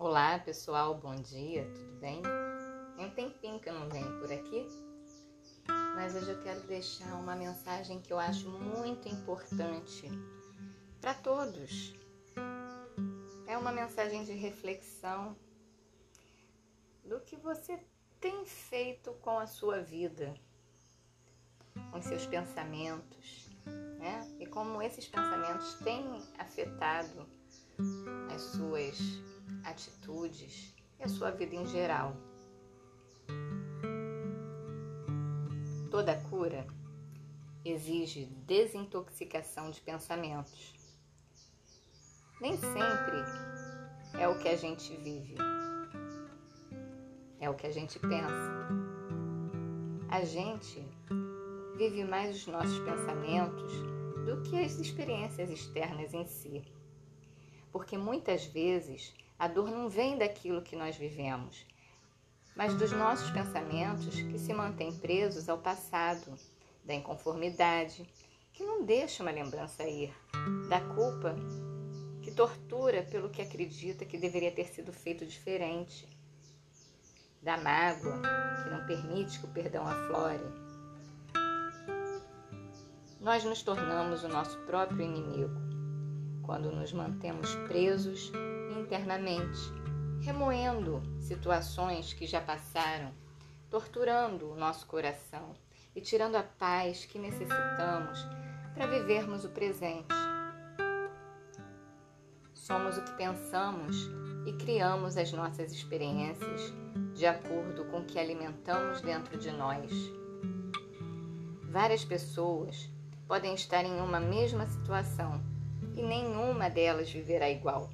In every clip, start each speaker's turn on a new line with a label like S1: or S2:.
S1: Olá pessoal, bom dia, tudo bem? Tem um tempinho que eu não venho por aqui, mas hoje eu quero deixar uma mensagem que eu acho muito importante para todos. É uma mensagem de reflexão do que você tem feito com a sua vida, com seus pensamentos, né? E como esses pensamentos têm afetado as suas atitudes e a sua vida em geral. Toda cura exige desintoxicação de pensamentos. Nem sempre é o que a gente vive, é o que a gente pensa. A gente vive mais os nossos pensamentos do que as experiências externas em si. Porque muitas vezes a dor não vem daquilo que nós vivemos, mas dos nossos pensamentos que se mantêm presos ao passado, da inconformidade, que não deixa uma lembrança ir, da culpa que tortura pelo que acredita que deveria ter sido feito diferente, da mágoa que não permite que o perdão aflore. Nós nos tornamos o nosso próprio inimigo quando nos mantemos presos internamente, remoendo situações que já passaram, torturando o nosso coração e tirando a paz que necessitamos para vivermos o presente. Somos o que pensamos e criamos as nossas experiências de acordo com o que alimentamos dentro de nós. Várias pessoas podem estar em uma mesma situação e nenhuma delas viverá igual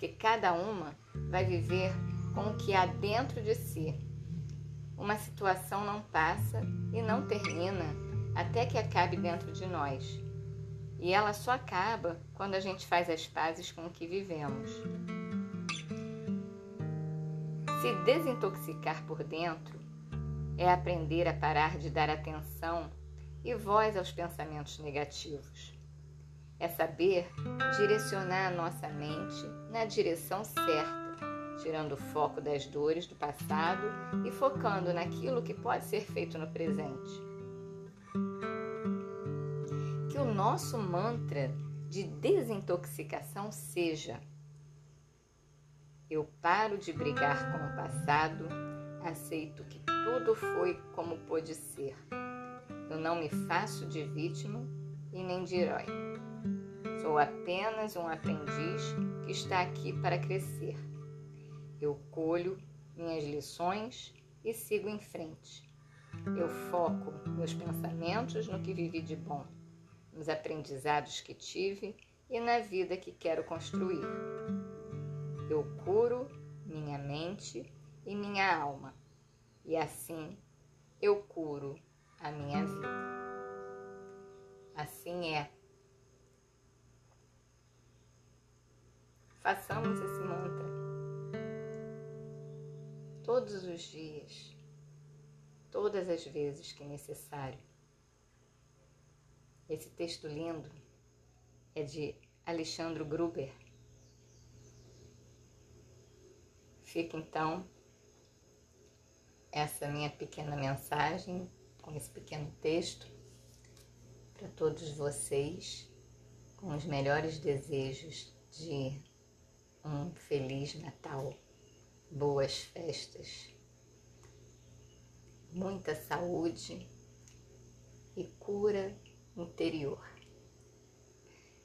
S1: porque cada uma vai viver com o que há dentro de si. Uma situação não passa e não termina até que acabe dentro de nós. E ela só acaba quando a gente faz as pazes com o que vivemos. Se desintoxicar por dentro é aprender a parar de dar atenção e voz aos pensamentos negativos é saber direcionar a nossa mente na direção certa, tirando o foco das dores do passado e focando naquilo que pode ser feito no presente. Que o nosso mantra de desintoxicação seja: Eu paro de brigar com o passado, aceito que tudo foi como pôde ser. Eu não me faço de vítima e nem de herói. Sou apenas um aprendiz que está aqui para crescer. Eu colho minhas lições e sigo em frente. Eu foco meus pensamentos no que vivi de bom, nos aprendizados que tive e na vida que quero construir. Eu curo minha mente e minha alma, e assim eu curo todos os dias, todas as vezes que necessário. Esse texto lindo é de Alexandre Gruber. Fica então essa minha pequena mensagem com esse pequeno texto para todos vocês, com os melhores desejos de um feliz Natal, boas festas, muita saúde e cura interior.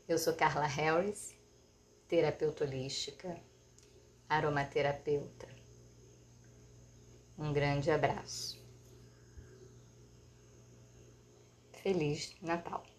S1: Eu sou Carla Harris, terapeuta holística, aromaterapeuta. Um grande abraço. Feliz Natal!